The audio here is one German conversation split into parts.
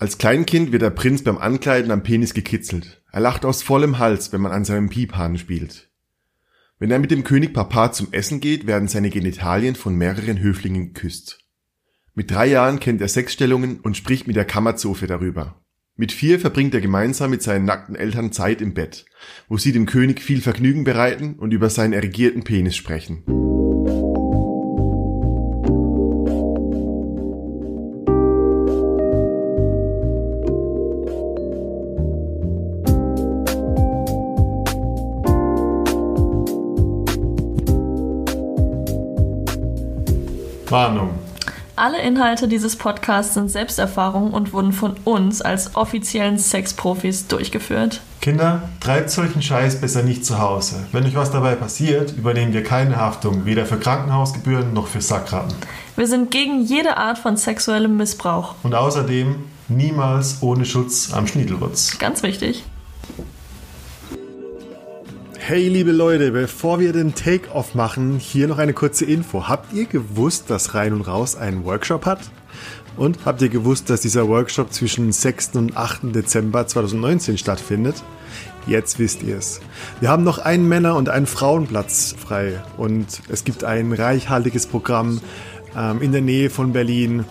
Als Kleinkind wird der Prinz beim Ankleiden am Penis gekitzelt. Er lacht aus vollem Hals, wenn man an seinem Piephahn spielt. Wenn er mit dem König Papa zum Essen geht, werden seine Genitalien von mehreren Höflingen geküsst. Mit drei Jahren kennt er Sexstellungen und spricht mit der Kammerzofe darüber. Mit vier verbringt er gemeinsam mit seinen nackten Eltern Zeit im Bett, wo sie dem König viel Vergnügen bereiten und über seinen erregierten Penis sprechen. Warnung. Alle Inhalte dieses Podcasts sind Selbsterfahrungen und wurden von uns als offiziellen Sexprofis durchgeführt. Kinder, treibt solchen Scheiß besser nicht zu Hause. Wenn euch was dabei passiert, übernehmen wir keine Haftung, weder für Krankenhausgebühren noch für Sackratten. Wir sind gegen jede Art von sexuellem Missbrauch. Und außerdem niemals ohne Schutz am Schniedelwurz. Ganz wichtig. Hey liebe Leute, bevor wir den Take-Off machen, hier noch eine kurze Info. Habt ihr gewusst, dass Rein und Raus einen Workshop hat? Und habt ihr gewusst, dass dieser Workshop zwischen 6. und 8. Dezember 2019 stattfindet? Jetzt wisst ihr es. Wir haben noch einen Männer- und einen Frauenplatz frei und es gibt ein reichhaltiges Programm ähm, in der Nähe von Berlin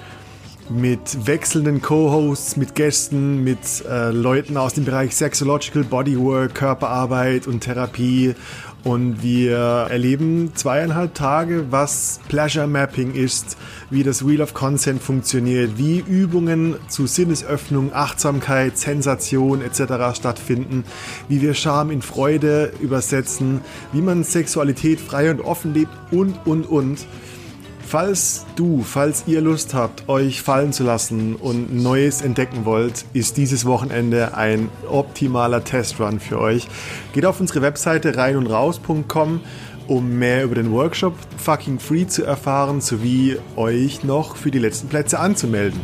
mit wechselnden Co-Hosts, mit Gästen, mit äh, Leuten aus dem Bereich Sexological Bodywork, Körperarbeit und Therapie. Und wir erleben zweieinhalb Tage, was Pleasure Mapping ist, wie das Wheel of Consent funktioniert, wie Übungen zu Sinnesöffnung, Achtsamkeit, Sensation etc. stattfinden, wie wir Scham in Freude übersetzen, wie man Sexualität frei und offen lebt und, und, und. Falls du, falls ihr Lust habt, euch fallen zu lassen und Neues entdecken wollt, ist dieses Wochenende ein optimaler Testrun für euch. Geht auf unsere Webseite reinundraus.com, um mehr über den Workshop fucking free zu erfahren, sowie euch noch für die letzten Plätze anzumelden.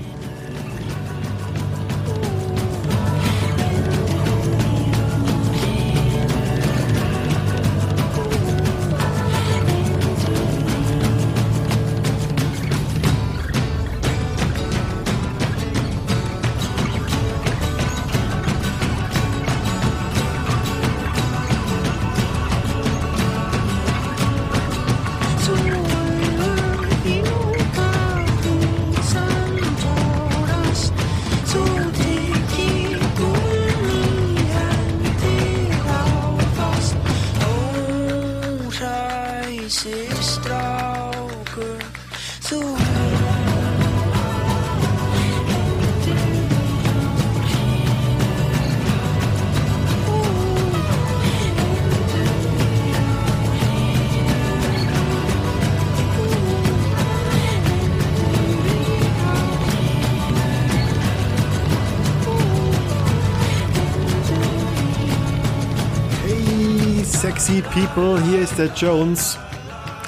People, hier ist der Jones.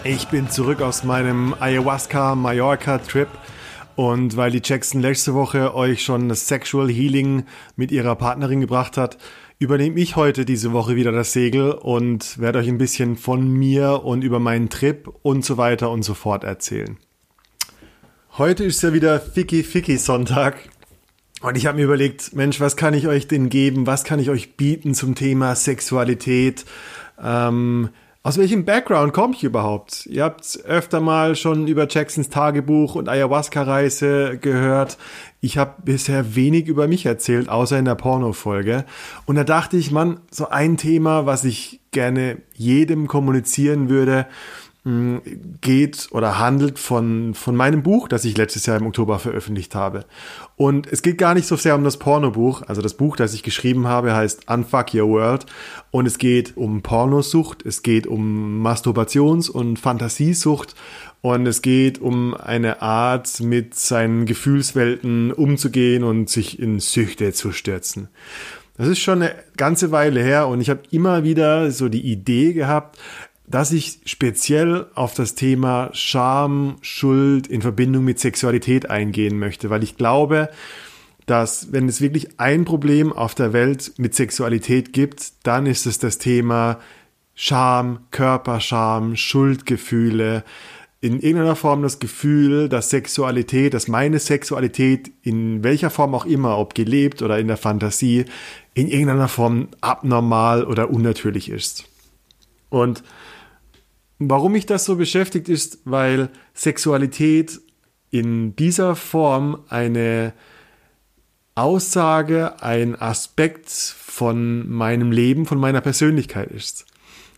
Ich bin zurück aus meinem Ayahuasca-Mallorca-Trip. Und weil die Jackson letzte Woche euch schon das Sexual Healing mit ihrer Partnerin gebracht hat, übernehme ich heute diese Woche wieder das Segel und werde euch ein bisschen von mir und über meinen Trip und so weiter und so fort erzählen. Heute ist ja wieder Ficky Ficky Sonntag. Und ich habe mir überlegt, Mensch, was kann ich euch denn geben? Was kann ich euch bieten zum Thema Sexualität? Ähm, aus welchem Background komme ich überhaupt? Ihr habt öfter mal schon über Jacksons Tagebuch und Ayahuasca-Reise gehört. Ich habe bisher wenig über mich erzählt, außer in der Porno-Folge. Und da dachte ich, Mann, so ein Thema, was ich gerne jedem kommunizieren würde, geht oder handelt von, von meinem Buch, das ich letztes Jahr im Oktober veröffentlicht habe. Und es geht gar nicht so sehr um das Pornobuch. Also das Buch, das ich geschrieben habe, heißt Unfuck Your World. Und es geht um Pornosucht, es geht um Masturbations- und Fantasiesucht. Und es geht um eine Art, mit seinen Gefühlswelten umzugehen und sich in Süchte zu stürzen. Das ist schon eine ganze Weile her und ich habe immer wieder so die Idee gehabt, dass ich speziell auf das Thema Scham, Schuld in Verbindung mit Sexualität eingehen möchte, weil ich glaube, dass wenn es wirklich ein Problem auf der Welt mit Sexualität gibt, dann ist es das Thema Scham, Körperscham, Schuldgefühle, in irgendeiner Form das Gefühl, dass Sexualität, dass meine Sexualität in welcher Form auch immer, ob gelebt oder in der Fantasie, in irgendeiner Form abnormal oder unnatürlich ist. Und warum mich das so beschäftigt ist, weil Sexualität in dieser Form eine Aussage, ein Aspekt von meinem Leben, von meiner Persönlichkeit ist.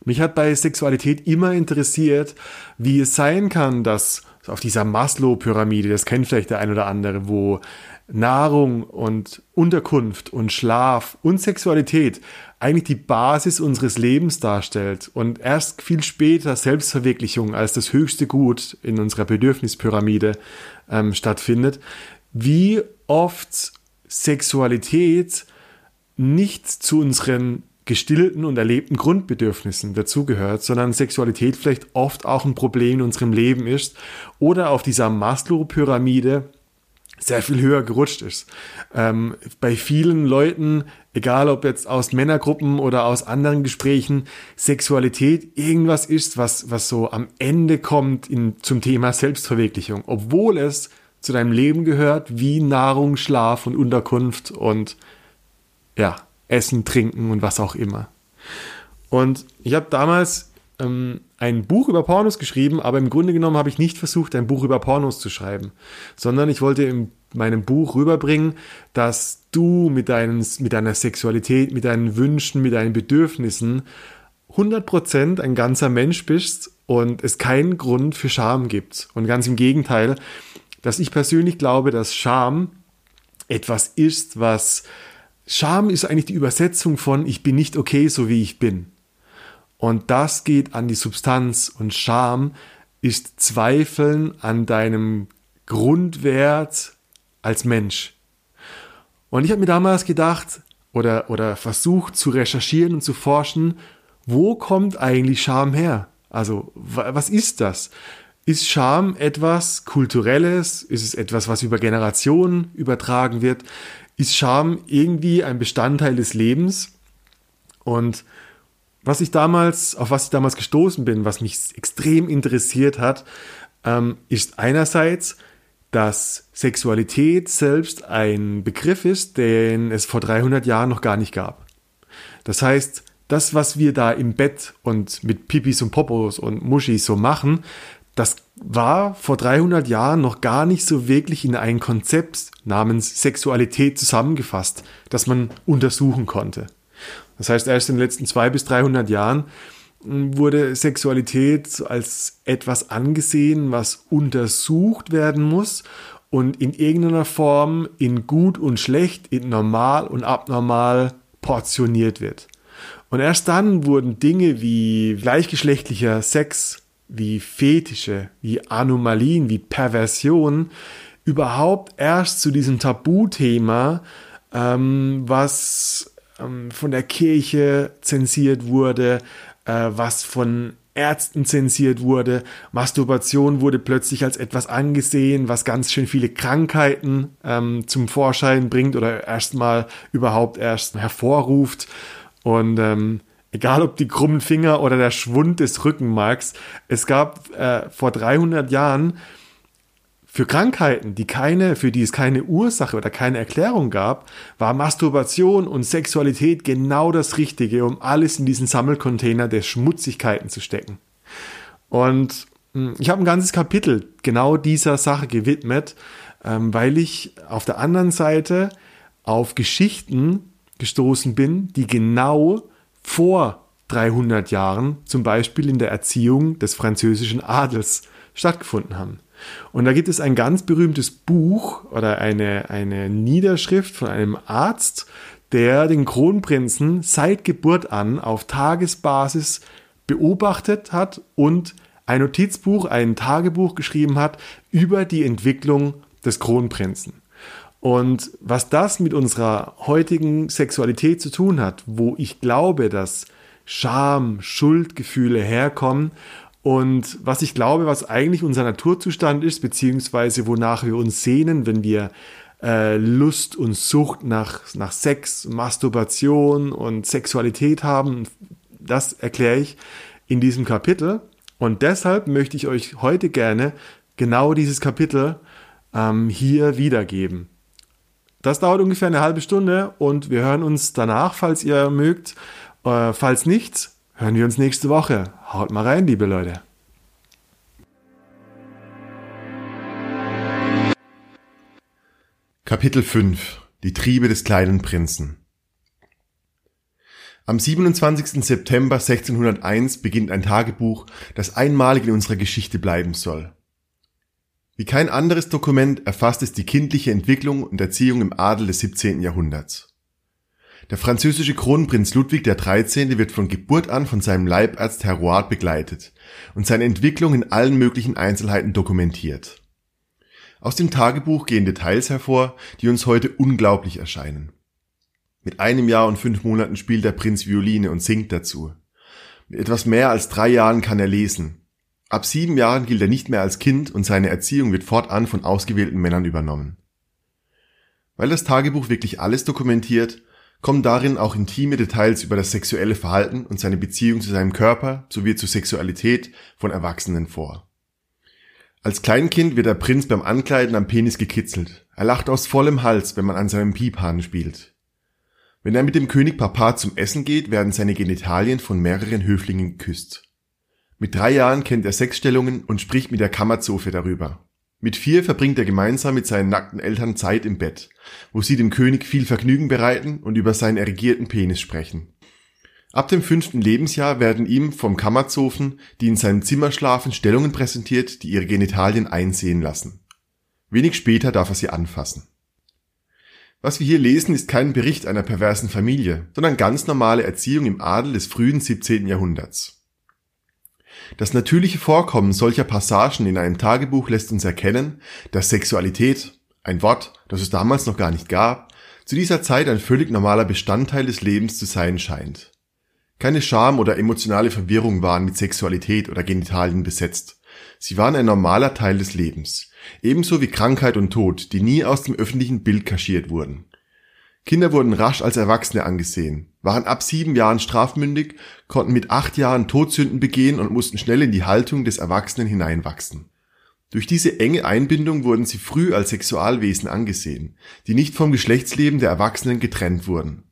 Mich hat bei Sexualität immer interessiert, wie es sein kann, dass auf dieser Maslow-Pyramide, das kennt vielleicht der ein oder andere, wo Nahrung und Unterkunft und Schlaf und Sexualität eigentlich die Basis unseres Lebens darstellt und erst viel später Selbstverwirklichung als das höchste Gut in unserer Bedürfnispyramide ähm, stattfindet, wie oft Sexualität nicht zu unseren gestillten und erlebten Grundbedürfnissen dazugehört, sondern Sexualität vielleicht oft auch ein Problem in unserem Leben ist oder auf dieser Maslow-Pyramide sehr viel höher gerutscht ist. Ähm, bei vielen Leuten, egal ob jetzt aus Männergruppen oder aus anderen Gesprächen, Sexualität irgendwas ist, was, was so am Ende kommt in, zum Thema Selbstverwirklichung, obwohl es zu deinem Leben gehört, wie Nahrung, Schlaf und Unterkunft und ja, Essen, Trinken und was auch immer. Und ich habe damals ähm, ein Buch über Pornos geschrieben, aber im Grunde genommen habe ich nicht versucht, ein Buch über Pornos zu schreiben, sondern ich wollte in meinem Buch rüberbringen, dass du mit, deinen, mit deiner Sexualität, mit deinen Wünschen, mit deinen Bedürfnissen 100% ein ganzer Mensch bist und es keinen Grund für Scham gibt. Und ganz im Gegenteil, dass ich persönlich glaube, dass Scham etwas ist, was Scham ist eigentlich die Übersetzung von ich bin nicht okay, so wie ich bin. Und das geht an die Substanz und Scham ist Zweifeln an deinem Grundwert als Mensch. Und ich habe mir damals gedacht oder, oder versucht zu recherchieren und zu forschen, wo kommt eigentlich Scham her? Also, was ist das? Ist Scham etwas Kulturelles? Ist es etwas, was über Generationen übertragen wird? Ist Scham irgendwie ein Bestandteil des Lebens? Und was ich damals, auf was ich damals gestoßen bin, was mich extrem interessiert hat, ähm, ist einerseits, dass Sexualität selbst ein Begriff ist, den es vor 300 Jahren noch gar nicht gab. Das heißt, das, was wir da im Bett und mit Pipis und Popos und Muschis so machen, das war vor 300 Jahren noch gar nicht so wirklich in ein Konzept namens Sexualität zusammengefasst, das man untersuchen konnte. Das heißt, erst in den letzten 200 bis 300 Jahren hm, wurde Sexualität als etwas angesehen, was untersucht werden muss und in irgendeiner Form in gut und schlecht, in normal und abnormal portioniert wird. Und erst dann wurden Dinge wie gleichgeschlechtlicher Sex, wie Fetische, wie Anomalien, wie Perversion überhaupt erst zu diesem Tabuthema, ähm, was ähm, von der Kirche zensiert wurde, äh, was von Ärzten zensiert wurde. Masturbation wurde plötzlich als etwas angesehen, was ganz schön viele Krankheiten ähm, zum Vorschein bringt oder erstmal überhaupt erst hervorruft. Und ähm, egal ob die krummen Finger oder der Schwund des Rückenmarks, es gab äh, vor 300 Jahren für Krankheiten, die keine, für die es keine Ursache oder keine Erklärung gab, war Masturbation und Sexualität genau das Richtige, um alles in diesen Sammelcontainer der Schmutzigkeiten zu stecken. Und hm, ich habe ein ganzes Kapitel genau dieser Sache gewidmet, ähm, weil ich auf der anderen Seite auf Geschichten gestoßen bin, die genau vor 300 Jahren, zum Beispiel in der Erziehung des französischen Adels, stattgefunden haben. Und da gibt es ein ganz berühmtes Buch oder eine, eine Niederschrift von einem Arzt, der den Kronprinzen seit Geburt an auf Tagesbasis beobachtet hat und ein Notizbuch, ein Tagebuch geschrieben hat über die Entwicklung des Kronprinzen. Und was das mit unserer heutigen Sexualität zu tun hat, wo ich glaube, dass Scham, Schuldgefühle herkommen und was ich glaube, was eigentlich unser Naturzustand ist, beziehungsweise wonach wir uns sehnen, wenn wir äh, Lust und Sucht nach, nach Sex, Masturbation und Sexualität haben, das erkläre ich in diesem Kapitel. Und deshalb möchte ich euch heute gerne genau dieses Kapitel ähm, hier wiedergeben. Das dauert ungefähr eine halbe Stunde und wir hören uns danach, falls ihr mögt. Äh, falls nicht, hören wir uns nächste Woche. Haut mal rein, liebe Leute. Kapitel 5 Die Triebe des kleinen Prinzen Am 27. September 1601 beginnt ein Tagebuch, das einmalig in unserer Geschichte bleiben soll. Wie kein anderes Dokument erfasst es die kindliche Entwicklung und Erziehung im Adel des 17. Jahrhunderts. Der französische Kronprinz Ludwig XIII. wird von Geburt an von seinem Leibarzt Herr Roard begleitet und seine Entwicklung in allen möglichen Einzelheiten dokumentiert. Aus dem Tagebuch gehen Details hervor, die uns heute unglaublich erscheinen. Mit einem Jahr und fünf Monaten spielt der Prinz Violine und singt dazu. Mit etwas mehr als drei Jahren kann er lesen. Ab sieben Jahren gilt er nicht mehr als Kind und seine Erziehung wird fortan von ausgewählten Männern übernommen. Weil das Tagebuch wirklich alles dokumentiert, kommen darin auch intime Details über das sexuelle Verhalten und seine Beziehung zu seinem Körper sowie zur Sexualität von Erwachsenen vor. Als Kleinkind wird der Prinz beim Ankleiden am Penis gekitzelt. Er lacht aus vollem Hals, wenn man an seinem Piephahn spielt. Wenn er mit dem König Papa zum Essen geht, werden seine Genitalien von mehreren Höflingen geküsst. Mit drei Jahren kennt er Sexstellungen und spricht mit der Kammerzofe darüber. Mit vier verbringt er gemeinsam mit seinen nackten Eltern Zeit im Bett, wo sie dem König viel Vergnügen bereiten und über seinen erregierten Penis sprechen. Ab dem fünften Lebensjahr werden ihm vom Kammerzofen, die in seinem Zimmer schlafen, Stellungen präsentiert, die ihre Genitalien einsehen lassen. Wenig später darf er sie anfassen. Was wir hier lesen, ist kein Bericht einer perversen Familie, sondern ganz normale Erziehung im Adel des frühen 17. Jahrhunderts. Das natürliche Vorkommen solcher Passagen in einem Tagebuch lässt uns erkennen, dass Sexualität, ein Wort, das es damals noch gar nicht gab, zu dieser Zeit ein völlig normaler Bestandteil des Lebens zu sein scheint. Keine Scham oder emotionale Verwirrung waren mit Sexualität oder Genitalien besetzt. Sie waren ein normaler Teil des Lebens, ebenso wie Krankheit und Tod, die nie aus dem öffentlichen Bild kaschiert wurden. Kinder wurden rasch als Erwachsene angesehen, waren ab sieben Jahren strafmündig, konnten mit acht Jahren Todsünden begehen und mussten schnell in die Haltung des Erwachsenen hineinwachsen. Durch diese enge Einbindung wurden sie früh als Sexualwesen angesehen, die nicht vom Geschlechtsleben der Erwachsenen getrennt wurden.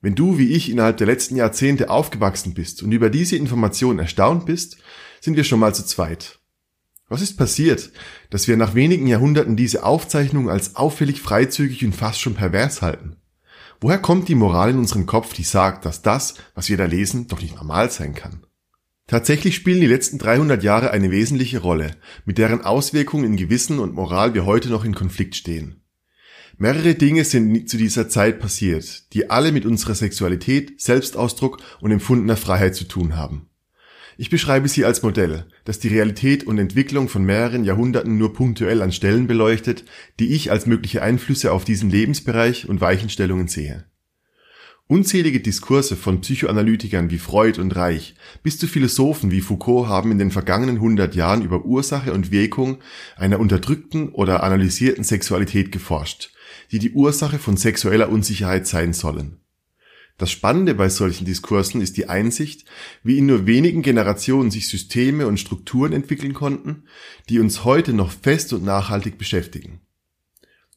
Wenn du wie ich innerhalb der letzten Jahrzehnte aufgewachsen bist und über diese Information erstaunt bist, sind wir schon mal zu zweit. Was ist passiert, dass wir nach wenigen Jahrhunderten diese Aufzeichnung als auffällig freizügig und fast schon pervers halten? Woher kommt die Moral in unserem Kopf, die sagt, dass das, was wir da lesen, doch nicht normal sein kann? Tatsächlich spielen die letzten 300 Jahre eine wesentliche Rolle, mit deren Auswirkungen in Gewissen und Moral wir heute noch in Konflikt stehen. Mehrere Dinge sind zu dieser Zeit passiert, die alle mit unserer Sexualität, Selbstausdruck und empfundener Freiheit zu tun haben. Ich beschreibe sie als Modell, das die Realität und Entwicklung von mehreren Jahrhunderten nur punktuell an Stellen beleuchtet, die ich als mögliche Einflüsse auf diesen Lebensbereich und Weichenstellungen sehe. Unzählige Diskurse von Psychoanalytikern wie Freud und Reich bis zu Philosophen wie Foucault haben in den vergangenen hundert Jahren über Ursache und Wirkung einer unterdrückten oder analysierten Sexualität geforscht die die Ursache von sexueller Unsicherheit sein sollen. Das Spannende bei solchen Diskursen ist die Einsicht, wie in nur wenigen Generationen sich Systeme und Strukturen entwickeln konnten, die uns heute noch fest und nachhaltig beschäftigen.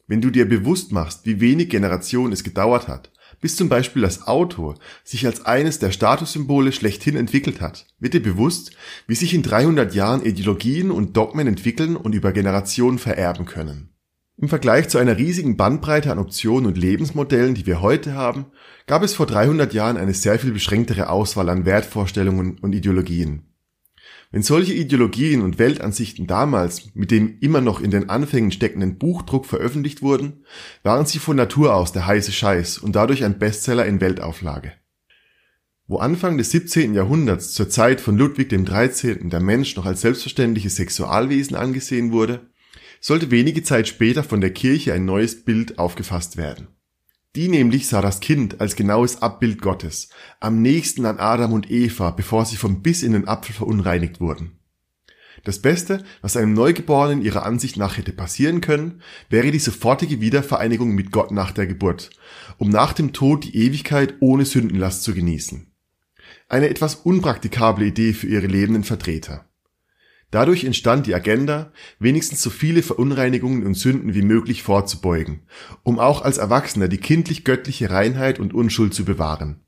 Wenn du dir bewusst machst, wie wenig Generationen es gedauert hat, bis zum Beispiel das Auto sich als eines der Statussymbole schlechthin entwickelt hat, wird dir bewusst, wie sich in 300 Jahren Ideologien und Dogmen entwickeln und über Generationen vererben können. Im Vergleich zu einer riesigen Bandbreite an Optionen und Lebensmodellen, die wir heute haben, gab es vor 300 Jahren eine sehr viel beschränktere Auswahl an Wertvorstellungen und Ideologien. Wenn solche Ideologien und Weltansichten damals mit dem immer noch in den Anfängen steckenden Buchdruck veröffentlicht wurden, waren sie von Natur aus der heiße Scheiß und dadurch ein Bestseller in Weltauflage. Wo Anfang des 17. Jahrhunderts zur Zeit von Ludwig XIII. der Mensch noch als selbstverständliches Sexualwesen angesehen wurde, sollte wenige Zeit später von der Kirche ein neues Bild aufgefasst werden. Die nämlich sah das Kind als genaues Abbild Gottes, am nächsten an Adam und Eva, bevor sie vom Biss in den Apfel verunreinigt wurden. Das Beste, was einem Neugeborenen ihrer Ansicht nach hätte passieren können, wäre die sofortige Wiedervereinigung mit Gott nach der Geburt, um nach dem Tod die Ewigkeit ohne Sündenlast zu genießen. Eine etwas unpraktikable Idee für ihre lebenden Vertreter. Dadurch entstand die Agenda, wenigstens so viele Verunreinigungen und Sünden wie möglich vorzubeugen, um auch als Erwachsener die kindlich-göttliche Reinheit und Unschuld zu bewahren.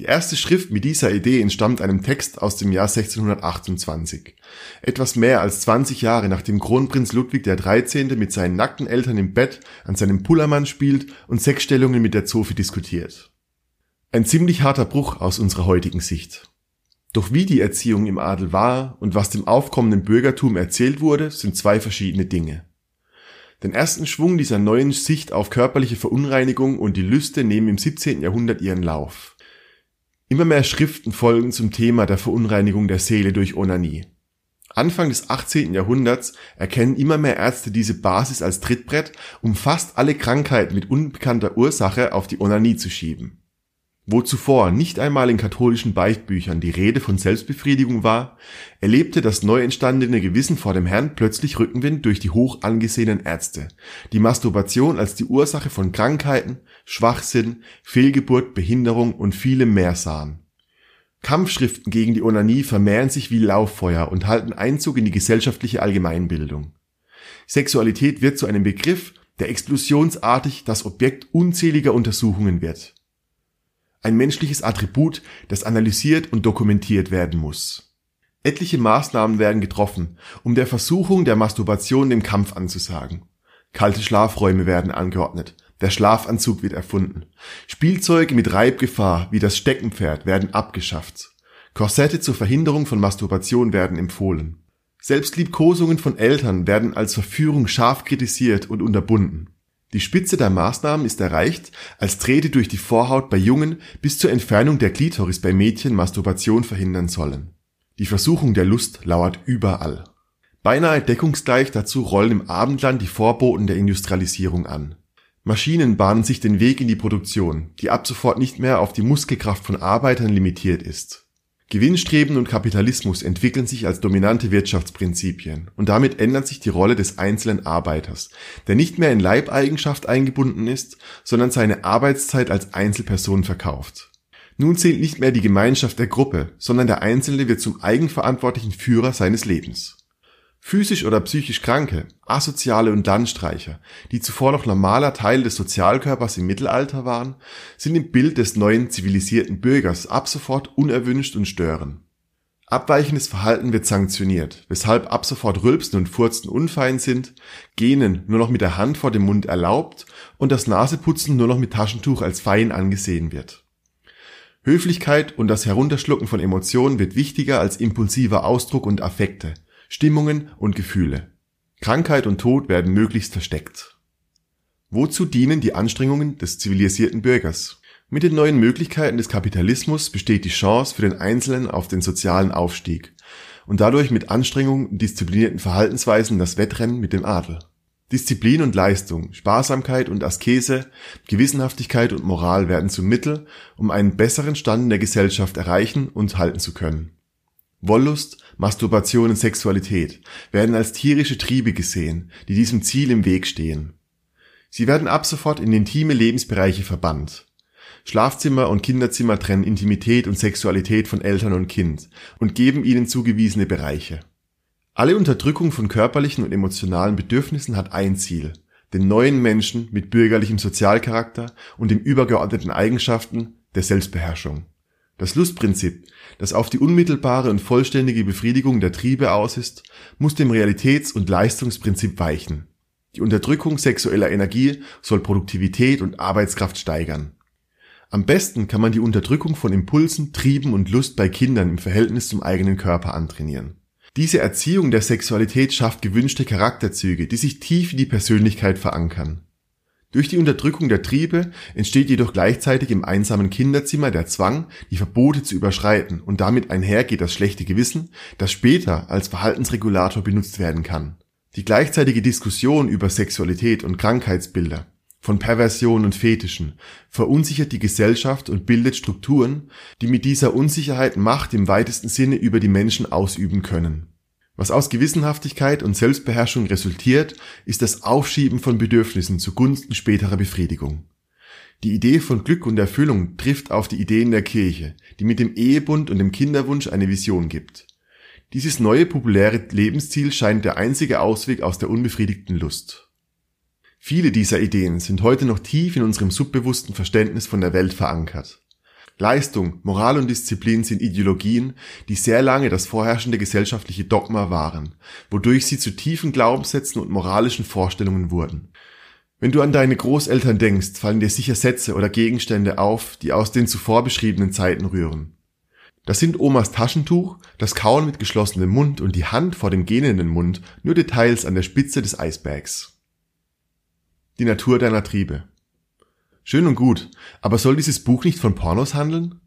Die erste Schrift mit dieser Idee entstammt einem Text aus dem Jahr 1628. Etwas mehr als 20 Jahre nachdem Kronprinz Ludwig XIII. mit seinen nackten Eltern im Bett an seinem Pullermann spielt und Sexstellungen mit der Zofe diskutiert. Ein ziemlich harter Bruch aus unserer heutigen Sicht. Doch wie die Erziehung im Adel war und was dem aufkommenden Bürgertum erzählt wurde, sind zwei verschiedene Dinge. Den ersten Schwung dieser neuen Sicht auf körperliche Verunreinigung und die Lüste nehmen im 17. Jahrhundert ihren Lauf. Immer mehr Schriften folgen zum Thema der Verunreinigung der Seele durch Onanie. Anfang des 18. Jahrhunderts erkennen immer mehr Ärzte diese Basis als Trittbrett, um fast alle Krankheiten mit unbekannter Ursache auf die Onanie zu schieben. Wo zuvor nicht einmal in katholischen Beichtbüchern die Rede von Selbstbefriedigung war, erlebte das neu entstandene Gewissen vor dem Herrn plötzlich Rückenwind durch die hoch angesehenen Ärzte, die Masturbation als die Ursache von Krankheiten, Schwachsinn, Fehlgeburt, Behinderung und vielem mehr sahen. Kampfschriften gegen die Onanie vermehren sich wie Lauffeuer und halten Einzug in die gesellschaftliche Allgemeinbildung. Sexualität wird zu einem Begriff, der explosionsartig das Objekt unzähliger Untersuchungen wird ein menschliches Attribut, das analysiert und dokumentiert werden muss. Etliche Maßnahmen werden getroffen, um der Versuchung der Masturbation dem Kampf anzusagen. Kalte Schlafräume werden angeordnet, der Schlafanzug wird erfunden. Spielzeuge mit Reibgefahr wie das Steckenpferd werden abgeschafft. Korsette zur Verhinderung von Masturbation werden empfohlen. Selbstliebkosungen von Eltern werden als Verführung scharf kritisiert und unterbunden. Die Spitze der Maßnahmen ist erreicht, als Drähte durch die Vorhaut bei Jungen bis zur Entfernung der Klitoris bei Mädchen Masturbation verhindern sollen. Die Versuchung der Lust lauert überall. Beinahe deckungsgleich dazu rollen im Abendland die Vorboten der Industrialisierung an. Maschinen bahnen sich den Weg in die Produktion, die ab sofort nicht mehr auf die Muskelkraft von Arbeitern limitiert ist Gewinnstreben und Kapitalismus entwickeln sich als dominante Wirtschaftsprinzipien und damit ändert sich die Rolle des einzelnen Arbeiters, der nicht mehr in Leibeigenschaft eingebunden ist, sondern seine Arbeitszeit als Einzelperson verkauft. Nun zählt nicht mehr die Gemeinschaft der Gruppe, sondern der Einzelne wird zum eigenverantwortlichen Führer seines Lebens Physisch oder psychisch Kranke, Asoziale und Landstreicher, die zuvor noch normaler Teil des Sozialkörpers im Mittelalter waren, sind im Bild des neuen zivilisierten Bürgers ab sofort unerwünscht und stören. Abweichendes Verhalten wird sanktioniert, weshalb ab sofort Rülpsen und Furzen unfein sind, Gähnen nur noch mit der Hand vor dem Mund erlaubt und das Naseputzen nur noch mit Taschentuch als fein angesehen wird. Höflichkeit und das Herunterschlucken von Emotionen wird wichtiger als impulsiver Ausdruck und Affekte – Stimmungen und Gefühle. Krankheit und Tod werden möglichst versteckt. Wozu dienen die Anstrengungen des zivilisierten Bürgers? Mit den neuen Möglichkeiten des Kapitalismus besteht die Chance für den Einzelnen auf den sozialen Aufstieg und dadurch mit Anstrengung und disziplinierten Verhaltensweisen das Wettrennen mit dem Adel. Disziplin und Leistung, Sparsamkeit und Askese, Gewissenhaftigkeit und Moral werden zum Mittel, um einen besseren Stand in der Gesellschaft erreichen und halten zu können. Wollust, Masturbation und Sexualität werden als tierische Triebe gesehen, die diesem Ziel im Weg stehen. Sie werden ab sofort in intime Lebensbereiche verbannt. Schlafzimmer und Kinderzimmer trennen Intimität und Sexualität von Eltern und Kind und geben ihnen zugewiesene Bereiche. Alle Unterdrückung von körperlichen und emotionalen Bedürfnissen hat ein Ziel, den neuen Menschen mit bürgerlichem Sozialcharakter und den übergeordneten Eigenschaften der Selbstbeherrschung. Das Lustprinzip, das auf die unmittelbare und vollständige Befriedigung der Triebe aus ist, muss dem Realitäts- und Leistungsprinzip weichen. Die Unterdrückung sexueller Energie soll Produktivität und Arbeitskraft steigern. Am besten kann man die Unterdrückung von Impulsen, Trieben und Lust bei Kindern im Verhältnis zum eigenen Körper antrainieren. Diese Erziehung der Sexualität schafft gewünschte Charakterzüge, die sich tief in die Persönlichkeit verankern. Durch die Unterdrückung der Triebe entsteht jedoch gleichzeitig im einsamen Kinderzimmer der Zwang, die Verbote zu überschreiten und damit einhergeht das schlechte Gewissen, das später als Verhaltensregulator benutzt werden kann. Die gleichzeitige Diskussion über Sexualität und Krankheitsbilder, von Perversion und Fetischen, verunsichert die Gesellschaft und bildet Strukturen, die mit dieser Unsicherheit Macht im weitesten Sinne über die Menschen ausüben können was aus Gewissenhaftigkeit und Selbstbeherrschung resultiert, ist das Aufschieben von Bedürfnissen zugunsten späterer Befriedigung. Die Idee von Glück und Erfüllung trifft auf die Ideen der Kirche, die mit dem Ehebund und dem Kinderwunsch eine Vision gibt. Dieses neue populäre Lebensziel scheint der einzige Ausweg aus der unbefriedigten Lust. Viele dieser Ideen sind heute noch tief in unserem subbewussten Verständnis von der Welt verankert. Leistung, Moral und Disziplin sind Ideologien, die sehr lange das vorherrschende gesellschaftliche Dogma waren, wodurch sie zu tiefen Glaubenssätzen und moralischen Vorstellungen wurden. Wenn du an deine Großeltern denkst, fallen dir sicher Sätze oder Gegenstände auf, die aus den zuvor beschriebenen Zeiten rühren. Das sind Omas Taschentuch, das Kauen mit geschlossenem Mund und die Hand vor dem gähnenden Mund nur Details an der Spitze des Eisbergs. Die Natur deiner Triebe. Schön und gut, aber soll dieses Buch nicht von Pornos handeln?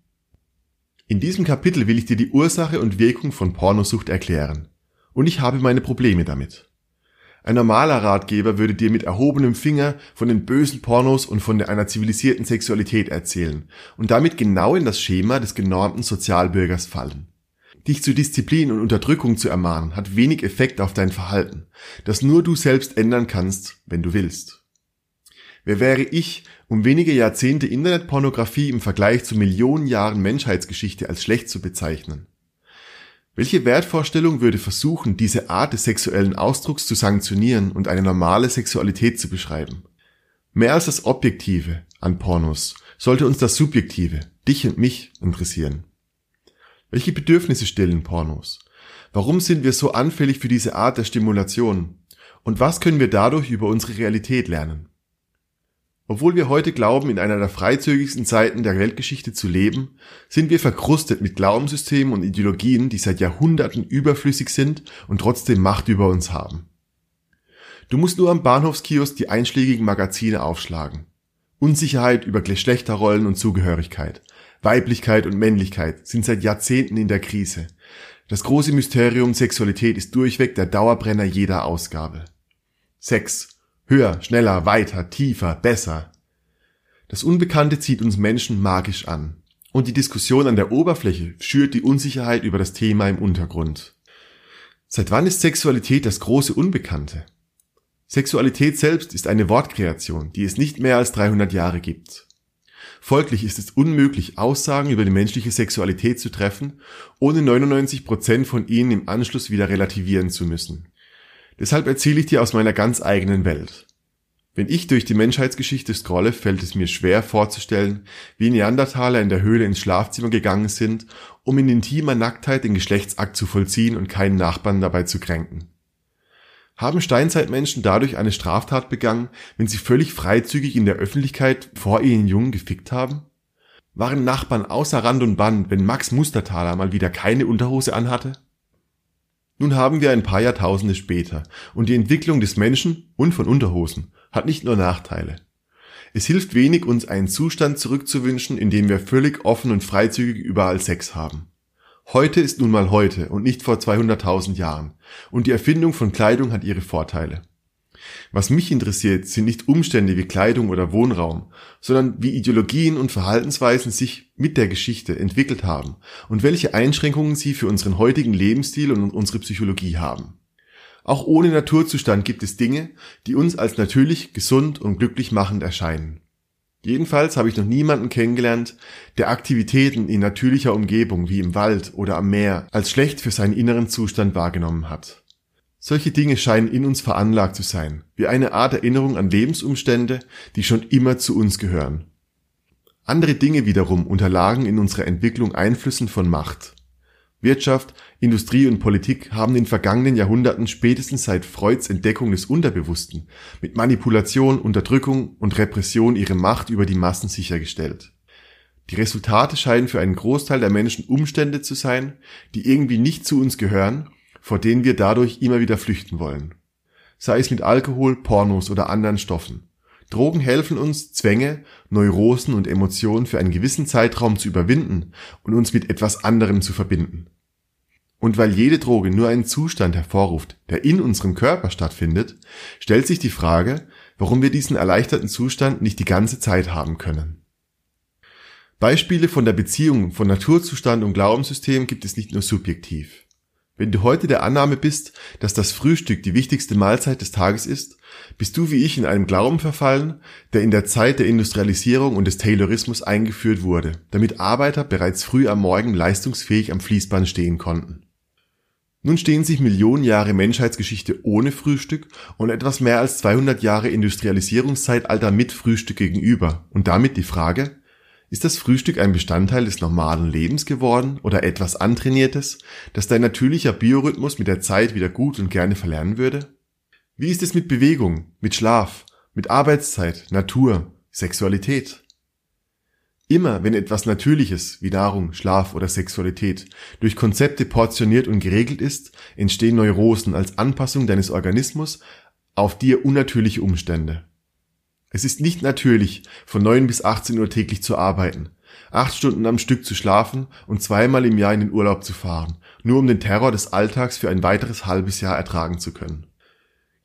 In diesem Kapitel will ich dir die Ursache und Wirkung von Pornosucht erklären. Und ich habe meine Probleme damit. Ein normaler Ratgeber würde dir mit erhobenem Finger von den bösen Pornos und von einer zivilisierten Sexualität erzählen und damit genau in das Schema des genormten Sozialbürgers fallen. Dich zu Disziplin und Unterdrückung zu ermahnen, hat wenig Effekt auf dein Verhalten, das nur du selbst ändern kannst, wenn du willst. Wer wäre ich, um wenige Jahrzehnte Internetpornografie im Vergleich zu Millionen Jahren Menschheitsgeschichte als schlecht zu bezeichnen? Welche Wertvorstellung würde versuchen, diese Art des sexuellen Ausdrucks zu sanktionieren und eine normale Sexualität zu beschreiben? Mehr als das Objektive an Pornos sollte uns das Subjektive, dich und mich, interessieren. Welche Bedürfnisse stillen Pornos? Warum sind wir so anfällig für diese Art der Stimulation? Und was können wir dadurch über unsere Realität lernen? Obwohl wir heute glauben, in einer der freizügigsten Zeiten der Weltgeschichte zu leben, sind wir verkrustet mit Glaubenssystemen und Ideologien, die seit Jahrhunderten überflüssig sind und trotzdem Macht über uns haben. Du musst nur am Bahnhofskiosk die einschlägigen Magazine aufschlagen. Unsicherheit über Geschlechterrollen und Zugehörigkeit, Weiblichkeit und Männlichkeit sind seit Jahrzehnten in der Krise. Das große Mysterium Sexualität ist durchweg der Dauerbrenner jeder Ausgabe. Sex, Höher, schneller, weiter, tiefer, besser. Das Unbekannte zieht uns Menschen magisch an. Und die Diskussion an der Oberfläche schürt die Unsicherheit über das Thema im Untergrund. Seit wann ist Sexualität das große Unbekannte? Sexualität selbst ist eine Wortkreation, die es nicht mehr als 300 Jahre gibt. Folglich ist es unmöglich, Aussagen über die menschliche Sexualität zu treffen, ohne 99 Prozent von ihnen im Anschluss wieder relativieren zu müssen. Deshalb erzähle ich dir aus meiner ganz eigenen Welt. Wenn ich durch die Menschheitsgeschichte scrolle, fällt es mir schwer vorzustellen, wie Neandertaler in der Höhle ins Schlafzimmer gegangen sind, um in intimer Nacktheit den Geschlechtsakt zu vollziehen und keinen Nachbarn dabei zu kränken. Haben Steinzeitmenschen dadurch eine Straftat begangen, wenn sie völlig freizügig in der Öffentlichkeit vor ihren Jungen gefickt haben? Waren Nachbarn außer Rand und Band, wenn Max Mustertaler mal wieder keine Unterhose anhatte? Nun haben wir ein paar Jahrtausende später und die Entwicklung des Menschen und von Unterhosen hat nicht nur Nachteile. Es hilft wenig, uns einen Zustand zurückzuwünschen, in dem wir völlig offen und freizügig überall Sex haben. Heute ist nun mal heute und nicht vor 200.000 Jahren und die Erfindung von Kleidung hat ihre Vorteile. Was mich interessiert, sind nicht Umstände wie Kleidung oder Wohnraum, sondern wie Ideologien und Verhaltensweisen sich mit der Geschichte entwickelt haben und welche Einschränkungen sie für unseren heutigen Lebensstil und unsere Psychologie haben. Auch ohne Naturzustand gibt es Dinge, die uns als natürlich, gesund und glücklich machend erscheinen. Jedenfalls habe ich noch niemanden kennengelernt, der Aktivitäten in natürlicher Umgebung wie im Wald oder am Meer als schlecht für seinen inneren Zustand wahrgenommen hat. Solche Dinge scheinen in uns veranlagt zu sein, wie eine Art Erinnerung an Lebensumstände, die schon immer zu uns gehören. Andere Dinge wiederum unterlagen in unserer Entwicklung Einflüssen von Macht. Wirtschaft, Industrie und Politik haben in vergangenen Jahrhunderten spätestens seit Freuds Entdeckung des Unterbewussten mit Manipulation, Unterdrückung und Repression ihre Macht über die Massen sichergestellt. Die Resultate scheinen für einen Großteil der Menschen Umstände zu sein, die irgendwie nicht zu uns gehören vor denen wir dadurch immer wieder flüchten wollen. Sei es mit Alkohol, Pornos oder anderen Stoffen. Drogen helfen uns, Zwänge, Neurosen und Emotionen für einen gewissen Zeitraum zu überwinden und uns mit etwas anderem zu verbinden. Und weil jede Droge nur einen Zustand hervorruft, der in unserem Körper stattfindet, stellt sich die Frage, warum wir diesen erleichterten Zustand nicht die ganze Zeit haben können. Beispiele von der Beziehung von Naturzustand und Glaubenssystem gibt es nicht nur subjektiv. Wenn du heute der Annahme bist, dass das Frühstück die wichtigste Mahlzeit des Tages ist, bist du wie ich in einem Glauben verfallen, der in der Zeit der Industrialisierung und des Taylorismus eingeführt wurde, damit Arbeiter bereits früh am Morgen leistungsfähig am Fließband stehen konnten. Nun stehen sich Millionen Jahre Menschheitsgeschichte ohne Frühstück und etwas mehr als 200 Jahre Industrialisierungszeitalter mit Frühstück gegenüber und damit die Frage, ist das Frühstück ein Bestandteil des normalen Lebens geworden oder etwas Antrainiertes, das dein natürlicher Biorhythmus mit der Zeit wieder gut und gerne verlernen würde? Wie ist es mit Bewegung, mit Schlaf, mit Arbeitszeit, Natur, Sexualität? Immer wenn etwas Natürliches wie Nahrung, Schlaf oder Sexualität durch Konzepte portioniert und geregelt ist, entstehen Neurosen als Anpassung deines Organismus auf dir unnatürliche Umstände. Es ist nicht natürlich, von 9 bis 18 Uhr täglich zu arbeiten, acht Stunden am Stück zu schlafen und zweimal im Jahr in den Urlaub zu fahren, nur um den Terror des Alltags für ein weiteres halbes Jahr ertragen zu können.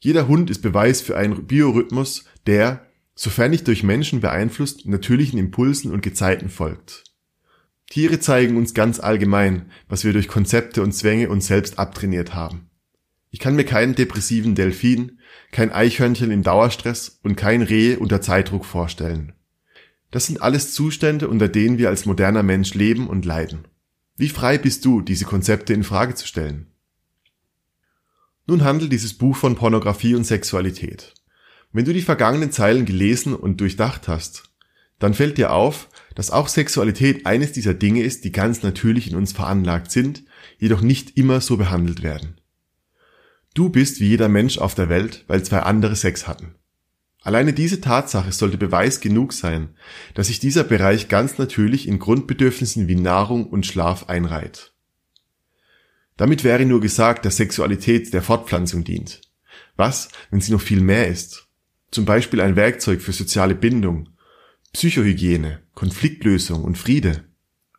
Jeder Hund ist Beweis für einen Biorhythmus, der, sofern nicht durch Menschen beeinflusst, natürlichen Impulsen und Gezeiten folgt. Tiere zeigen uns ganz allgemein, was wir durch Konzepte und Zwänge uns selbst abtrainiert haben. Ich kann mir keinen depressiven Delfin, kein Eichhörnchen im Dauerstress und kein Reh unter Zeitdruck vorstellen. Das sind alles Zustände, unter denen wir als moderner Mensch leben und leiden. Wie frei bist du, diese Konzepte in Frage zu stellen? Nun handelt dieses Buch von Pornografie und Sexualität. Wenn du die vergangenen Zeilen gelesen und durchdacht hast, dann fällt dir auf, dass auch Sexualität eines dieser Dinge ist, die ganz natürlich in uns veranlagt sind, jedoch nicht immer so behandelt werden. Du bist wie jeder Mensch auf der Welt, weil zwei andere Sex hatten. Alleine diese Tatsache sollte Beweis genug sein, dass sich dieser Bereich ganz natürlich in Grundbedürfnissen wie Nahrung und Schlaf einreiht. Damit wäre nur gesagt, dass Sexualität der Fortpflanzung dient. Was, wenn sie noch viel mehr ist? Zum Beispiel ein Werkzeug für soziale Bindung, Psychohygiene, Konfliktlösung und Friede.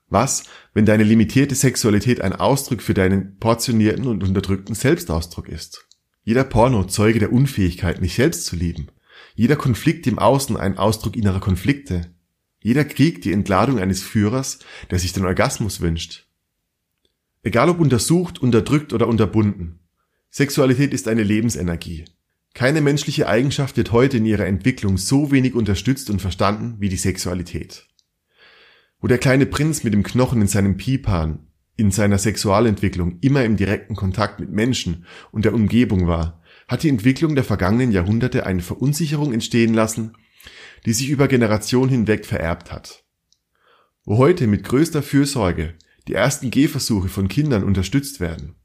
Was, wenn deine limitierte Sexualität ein Ausdruck für deinen portionierten und unterdrückten Selbstausdruck ist? Jeder Porno Zeuge der Unfähigkeit, mich selbst zu lieben. Jeder Konflikt im Außen ein Ausdruck innerer Konflikte. Jeder Krieg die Entladung eines Führers, der sich den Orgasmus wünscht. Egal ob untersucht, unterdrückt oder unterbunden. Sexualität ist eine Lebensenergie. Keine menschliche Eigenschaft wird heute in ihrer Entwicklung so wenig unterstützt und verstanden wie die Sexualität. Wo der kleine Prinz mit dem Knochen in seinem Pipan in seiner Sexualentwicklung immer im direkten Kontakt mit Menschen und der Umgebung war, hat die Entwicklung der vergangenen Jahrhunderte eine Verunsicherung entstehen lassen, die sich über Generationen hinweg vererbt hat. Wo heute mit größter Fürsorge die ersten Gehversuche von Kindern unterstützt werden,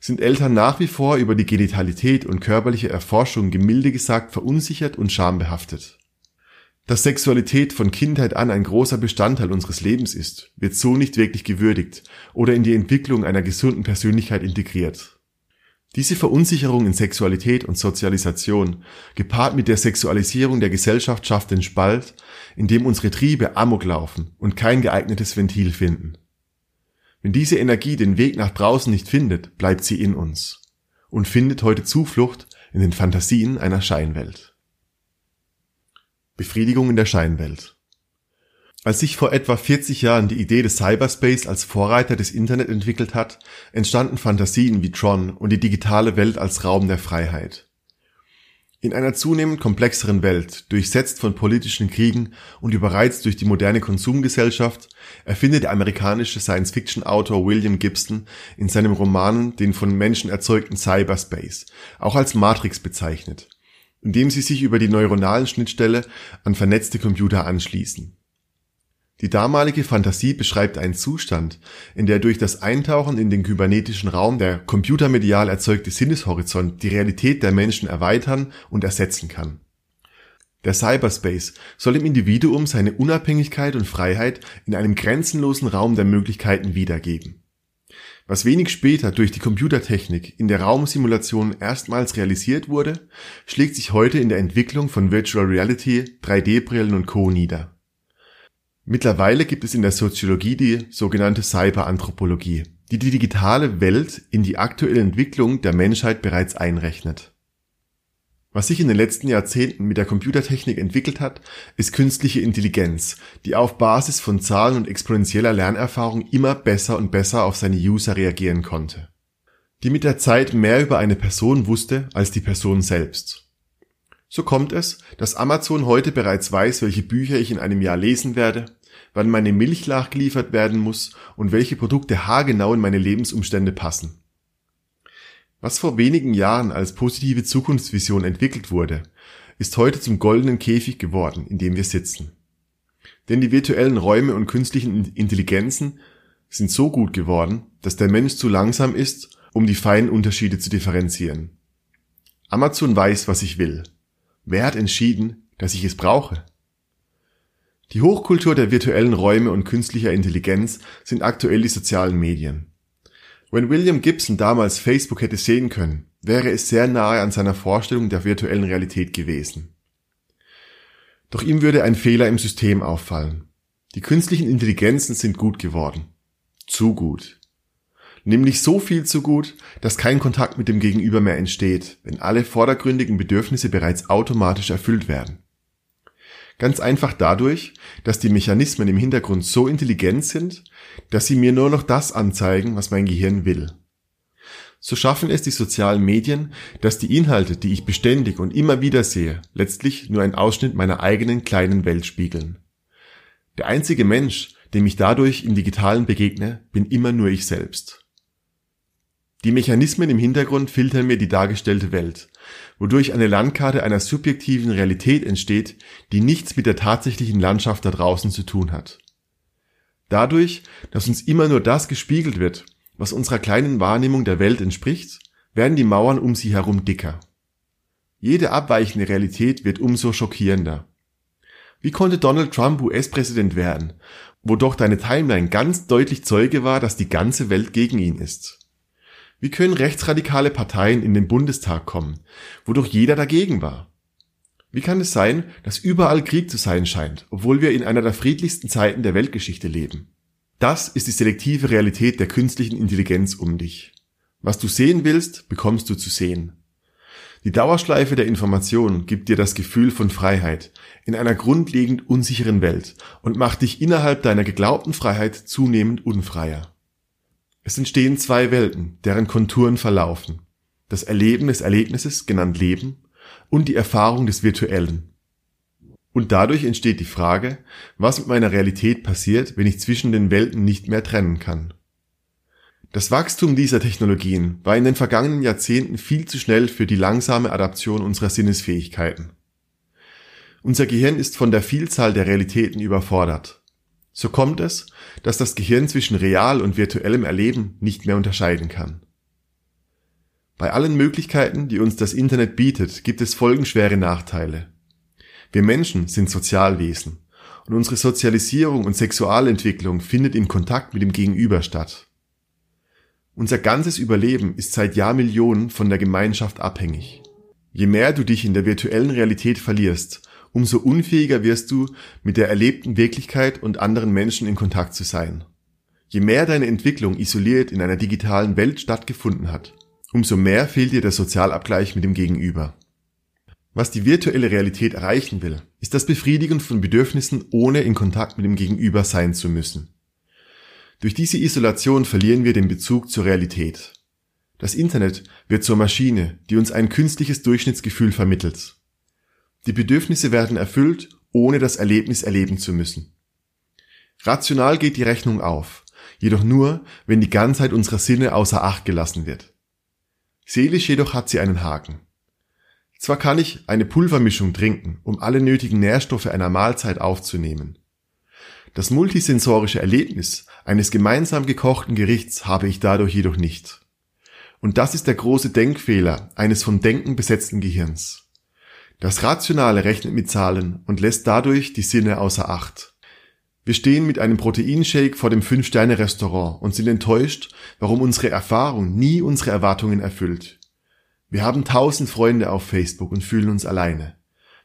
sind Eltern nach wie vor über die Genitalität und körperliche Erforschung gemilde gesagt verunsichert und schambehaftet. Dass Sexualität von Kindheit an ein großer Bestandteil unseres Lebens ist, wird so nicht wirklich gewürdigt oder in die Entwicklung einer gesunden Persönlichkeit integriert. Diese Verunsicherung in Sexualität und Sozialisation, gepaart mit der Sexualisierung der Gesellschaft, schafft den Spalt, in dem unsere Triebe amok laufen und kein geeignetes Ventil finden. Wenn diese Energie den Weg nach draußen nicht findet, bleibt sie in uns und findet heute Zuflucht in den Fantasien einer Scheinwelt. Befriedigung in der Scheinwelt. Als sich vor etwa 40 Jahren die Idee des Cyberspace als Vorreiter des Internet entwickelt hat, entstanden Fantasien wie Tron und die digitale Welt als Raum der Freiheit. In einer zunehmend komplexeren Welt, durchsetzt von politischen Kriegen und überreizt durch die moderne Konsumgesellschaft, erfindet der amerikanische Science-Fiction-Autor William Gibson in seinem Roman den von Menschen erzeugten Cyberspace, auch als Matrix bezeichnet, indem sie sich über die neuronalen Schnittstelle an vernetzte Computer anschließen. Die damalige Fantasie beschreibt einen Zustand, in der durch das Eintauchen in den kybernetischen Raum der computermedial erzeugte Sinneshorizont die Realität der Menschen erweitern und ersetzen kann. Der Cyberspace soll dem Individuum seine Unabhängigkeit und Freiheit in einem grenzenlosen Raum der Möglichkeiten wiedergeben was wenig später durch die Computertechnik in der Raumsimulation erstmals realisiert wurde, schlägt sich heute in der Entwicklung von Virtual Reality, 3D-Brillen und Co. nieder. Mittlerweile gibt es in der Soziologie die sogenannte Cyberanthropologie, die die digitale Welt in die aktuelle Entwicklung der Menschheit bereits einrechnet was sich in den letzten Jahrzehnten mit der Computertechnik entwickelt hat, ist künstliche Intelligenz, die auf Basis von Zahlen und exponentieller Lernerfahrung immer besser und besser auf seine User reagieren konnte. die mit der Zeit mehr über eine Person wusste als die Person selbst. So kommt es, dass Amazon heute bereits weiß, welche Bücher ich in einem Jahr lesen werde, wann meine Milch nachgeliefert werden muss und welche Produkte haargenau in meine Lebensumstände passen. Was vor wenigen Jahren als positive Zukunftsvision entwickelt wurde, ist heute zum goldenen Käfig geworden, in dem wir sitzen. Denn die virtuellen Räume und künstlichen Intelligenzen sind so gut geworden, dass der Mensch zu langsam ist, um die feinen Unterschiede zu differenzieren. Amazon weiß, was ich will. Wer hat entschieden, dass ich es brauche? Die Hochkultur der virtuellen Räume und künstlicher Intelligenz sind aktuell die sozialen Medien. Wenn William Gibson damals Facebook hätte sehen können, wäre es sehr nahe an seiner Vorstellung der virtuellen Realität gewesen. Doch ihm würde ein Fehler im System auffallen. Die künstlichen Intelligenzen sind gut geworden. Zu gut. Nämlich so viel zu gut, dass kein Kontakt mit dem Gegenüber mehr entsteht, wenn alle vordergründigen Bedürfnisse bereits automatisch erfüllt werden. Ganz einfach dadurch, dass die Mechanismen im Hintergrund so intelligent sind, dass sie mir nur noch das anzeigen, was mein Gehirn will. So schaffen es die sozialen Medien, dass die Inhalte, die ich beständig und immer wieder sehe, letztlich nur ein Ausschnitt meiner eigenen kleinen Welt spiegeln. Der einzige Mensch, dem ich dadurch im digitalen begegne, bin immer nur ich selbst. Die Mechanismen im Hintergrund filtern mir die dargestellte Welt, wodurch eine Landkarte einer subjektiven Realität entsteht, die nichts mit der tatsächlichen Landschaft da draußen zu tun hat. Dadurch, dass uns immer nur das gespiegelt wird, was unserer kleinen Wahrnehmung der Welt entspricht, werden die Mauern um sie herum dicker. Jede abweichende Realität wird umso schockierender. Wie konnte Donald Trump US-Präsident werden, wo doch deine Timeline ganz deutlich Zeuge war, dass die ganze Welt gegen ihn ist? Wie können rechtsradikale Parteien in den Bundestag kommen, wodurch jeder dagegen war? Wie kann es sein, dass überall Krieg zu sein scheint, obwohl wir in einer der friedlichsten Zeiten der Weltgeschichte leben? Das ist die selektive Realität der künstlichen Intelligenz um dich. Was du sehen willst, bekommst du zu sehen. Die Dauerschleife der Information gibt dir das Gefühl von Freiheit in einer grundlegend unsicheren Welt und macht dich innerhalb deiner geglaubten Freiheit zunehmend unfreier. Es entstehen zwei Welten, deren Konturen verlaufen. Das Erleben des Erlebnisses, genannt Leben, und die Erfahrung des Virtuellen. Und dadurch entsteht die Frage, was mit meiner Realität passiert, wenn ich zwischen den Welten nicht mehr trennen kann. Das Wachstum dieser Technologien war in den vergangenen Jahrzehnten viel zu schnell für die langsame Adaption unserer Sinnesfähigkeiten. Unser Gehirn ist von der Vielzahl der Realitäten überfordert. So kommt es, dass das Gehirn zwischen real und virtuellem Erleben nicht mehr unterscheiden kann. Bei allen Möglichkeiten, die uns das Internet bietet, gibt es folgenschwere Nachteile. Wir Menschen sind Sozialwesen und unsere Sozialisierung und Sexualentwicklung findet in Kontakt mit dem Gegenüber statt. Unser ganzes Überleben ist seit Jahrmillionen von der Gemeinschaft abhängig. Je mehr du dich in der virtuellen Realität verlierst, umso unfähiger wirst du, mit der erlebten Wirklichkeit und anderen Menschen in Kontakt zu sein. Je mehr deine Entwicklung isoliert in einer digitalen Welt stattgefunden hat, umso mehr fehlt dir der Sozialabgleich mit dem Gegenüber. Was die virtuelle Realität erreichen will, ist das Befriedigen von Bedürfnissen, ohne in Kontakt mit dem Gegenüber sein zu müssen. Durch diese Isolation verlieren wir den Bezug zur Realität. Das Internet wird zur Maschine, die uns ein künstliches Durchschnittsgefühl vermittelt. Die Bedürfnisse werden erfüllt, ohne das Erlebnis erleben zu müssen. Rational geht die Rechnung auf, jedoch nur, wenn die Ganzheit unserer Sinne außer Acht gelassen wird. Seelisch jedoch hat sie einen Haken. Zwar kann ich eine Pulvermischung trinken, um alle nötigen Nährstoffe einer Mahlzeit aufzunehmen. Das multisensorische Erlebnis eines gemeinsam gekochten Gerichts habe ich dadurch jedoch nicht. Und das ist der große Denkfehler eines vom Denken besetzten Gehirns. Das Rationale rechnet mit Zahlen und lässt dadurch die Sinne außer Acht. Wir stehen mit einem Proteinshake vor dem Fünf-Sterne-Restaurant und sind enttäuscht, warum unsere Erfahrung nie unsere Erwartungen erfüllt. Wir haben tausend Freunde auf Facebook und fühlen uns alleine.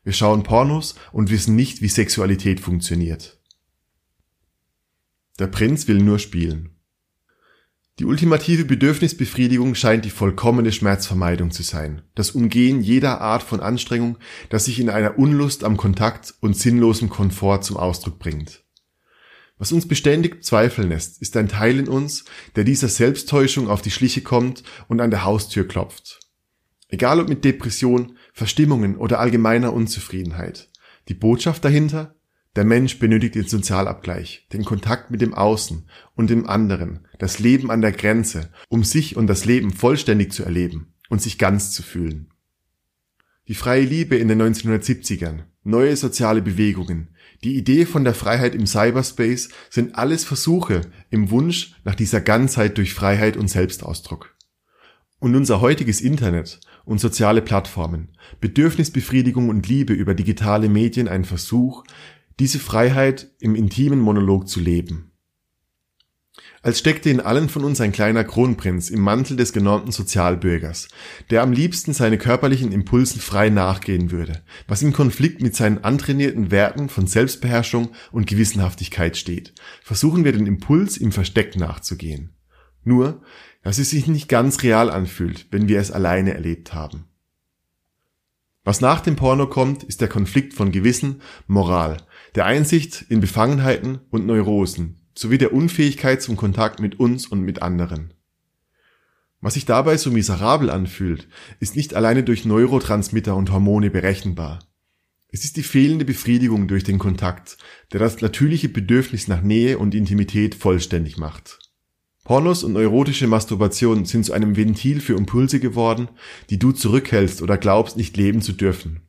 Wir schauen Pornos und wissen nicht, wie Sexualität funktioniert. Der Prinz will nur spielen. Die ultimative Bedürfnisbefriedigung scheint die vollkommene Schmerzvermeidung zu sein, das Umgehen jeder Art von Anstrengung, das sich in einer Unlust am Kontakt und sinnlosem Komfort zum Ausdruck bringt. Was uns beständig zweifeln lässt, ist ein Teil in uns, der dieser Selbsttäuschung auf die Schliche kommt und an der Haustür klopft. Egal ob mit Depression, Verstimmungen oder allgemeiner Unzufriedenheit. Die Botschaft dahinter? Der Mensch benötigt den Sozialabgleich, den Kontakt mit dem Außen und dem anderen, das Leben an der Grenze, um sich und das Leben vollständig zu erleben und sich ganz zu fühlen. Die freie Liebe in den 1970ern, neue soziale Bewegungen, die Idee von der Freiheit im Cyberspace sind alles Versuche im Wunsch nach dieser Ganzheit durch Freiheit und Selbstausdruck. Und unser heutiges Internet und soziale Plattformen, Bedürfnisbefriedigung und Liebe über digitale Medien ein Versuch, diese Freiheit im intimen Monolog zu leben als steckte in allen von uns ein kleiner Kronprinz im Mantel des genormten Sozialbürgers, der am liebsten seine körperlichen Impulsen frei nachgehen würde, was im Konflikt mit seinen antrainierten Werten von Selbstbeherrschung und Gewissenhaftigkeit steht, versuchen wir den Impuls im Versteck nachzugehen. Nur, dass es sich nicht ganz real anfühlt, wenn wir es alleine erlebt haben. Was nach dem Porno kommt, ist der Konflikt von Gewissen, Moral, der Einsicht in Befangenheiten und Neurosen, sowie der Unfähigkeit zum Kontakt mit uns und mit anderen. Was sich dabei so miserabel anfühlt, ist nicht alleine durch Neurotransmitter und Hormone berechenbar. Es ist die fehlende Befriedigung durch den Kontakt, der das natürliche Bedürfnis nach Nähe und Intimität vollständig macht. Pornos und neurotische Masturbation sind zu einem Ventil für Impulse geworden, die du zurückhältst oder glaubst nicht leben zu dürfen.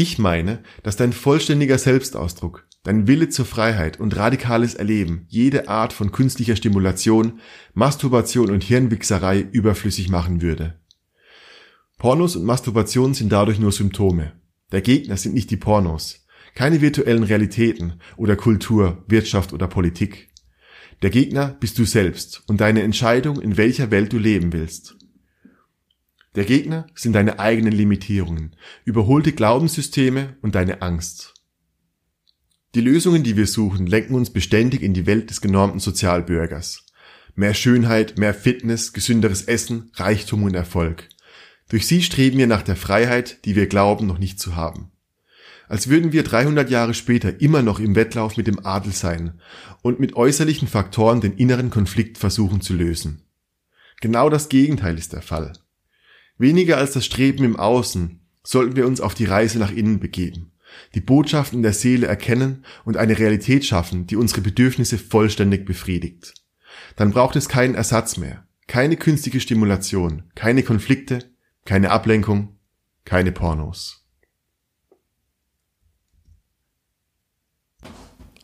Ich meine, dass dein vollständiger Selbstausdruck, dein Wille zur Freiheit und radikales Erleben jede Art von künstlicher Stimulation, Masturbation und Hirnwichserei überflüssig machen würde. Pornos und Masturbation sind dadurch nur Symptome. Der Gegner sind nicht die Pornos, keine virtuellen Realitäten oder Kultur, Wirtschaft oder Politik. Der Gegner bist du selbst und deine Entscheidung, in welcher Welt du leben willst. Der Gegner sind deine eigenen Limitierungen, überholte Glaubenssysteme und deine Angst. Die Lösungen, die wir suchen, lenken uns beständig in die Welt des genormten Sozialbürgers. Mehr Schönheit, mehr Fitness, gesünderes Essen, Reichtum und Erfolg. Durch sie streben wir nach der Freiheit, die wir glauben noch nicht zu haben. Als würden wir 300 Jahre später immer noch im Wettlauf mit dem Adel sein und mit äußerlichen Faktoren den inneren Konflikt versuchen zu lösen. Genau das Gegenteil ist der Fall. Weniger als das Streben im Außen sollten wir uns auf die Reise nach innen begeben die Botschaften der Seele erkennen und eine Realität schaffen, die unsere Bedürfnisse vollständig befriedigt. Dann braucht es keinen Ersatz mehr, keine künstliche Stimulation, keine Konflikte, keine Ablenkung, keine Pornos.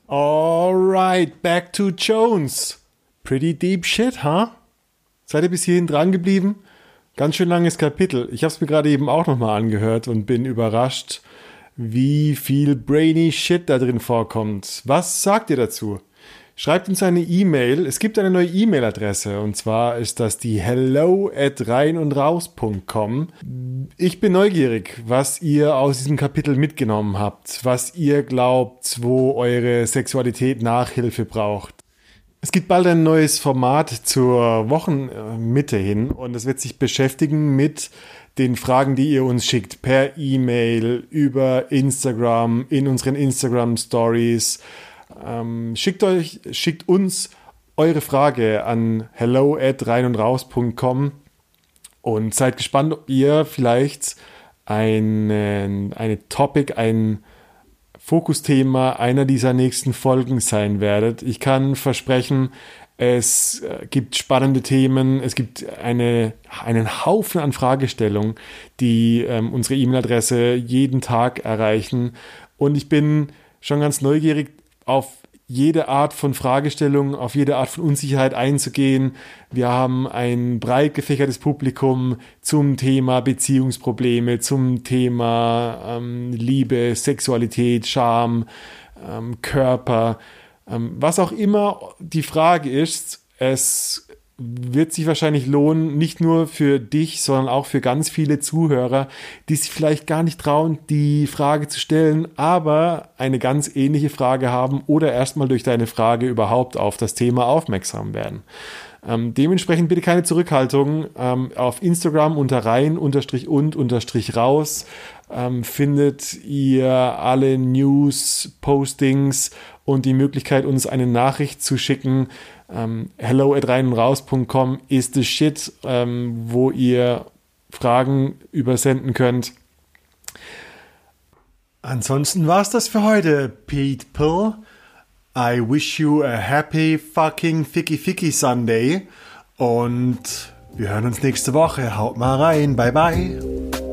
Alright, back to Jones. Pretty deep shit, huh? Seid ihr bis hierhin dran geblieben? Ganz schön langes Kapitel. Ich habe es mir gerade eben auch nochmal angehört und bin überrascht, wie viel brainy Shit da drin vorkommt. Was sagt ihr dazu? Schreibt uns eine E-Mail. Es gibt eine neue E-Mail-Adresse und zwar ist das die hello at reinundraus.com. Ich bin neugierig, was ihr aus diesem Kapitel mitgenommen habt, was ihr glaubt, wo eure Sexualität Nachhilfe braucht. Es gibt bald ein neues Format zur Wochenmitte hin und es wird sich beschäftigen mit den Fragen, die ihr uns schickt, per E-Mail, über Instagram, in unseren Instagram Stories. Ähm, schickt euch, schickt uns eure Frage an hello at reinundraus.com und seid gespannt, ob ihr vielleicht einen, eine Topic, ein Fokusthema einer dieser nächsten Folgen sein werdet. Ich kann versprechen, es äh, gibt spannende Themen, es gibt eine, einen Haufen an Fragestellungen, die ähm, unsere E-Mail-Adresse jeden Tag erreichen. Und ich bin schon ganz neugierig auf jede Art von Fragestellung, auf jede Art von Unsicherheit einzugehen. Wir haben ein breit gefächertes Publikum zum Thema Beziehungsprobleme, zum Thema ähm, Liebe, Sexualität, Scham, ähm, Körper. Ähm, was auch immer die Frage ist, es wird sich wahrscheinlich lohnen, nicht nur für dich, sondern auch für ganz viele Zuhörer, die sich vielleicht gar nicht trauen, die Frage zu stellen, aber eine ganz ähnliche Frage haben oder erstmal durch deine Frage überhaupt auf das Thema aufmerksam werden. Ähm, dementsprechend bitte keine Zurückhaltung. Ähm, auf Instagram unter rein unterstrich und unterstrich raus ähm, findet ihr alle News, Postings und die Möglichkeit, uns eine Nachricht zu schicken. Ähm, hello at reinundraus.com ist the shit, ähm, wo ihr Fragen übersenden könnt. Ansonsten war's das für heute, Pete Pill. I wish you a happy fucking ficky ficky Sunday und wir hören uns nächste Woche. Haut mal rein. Bye bye.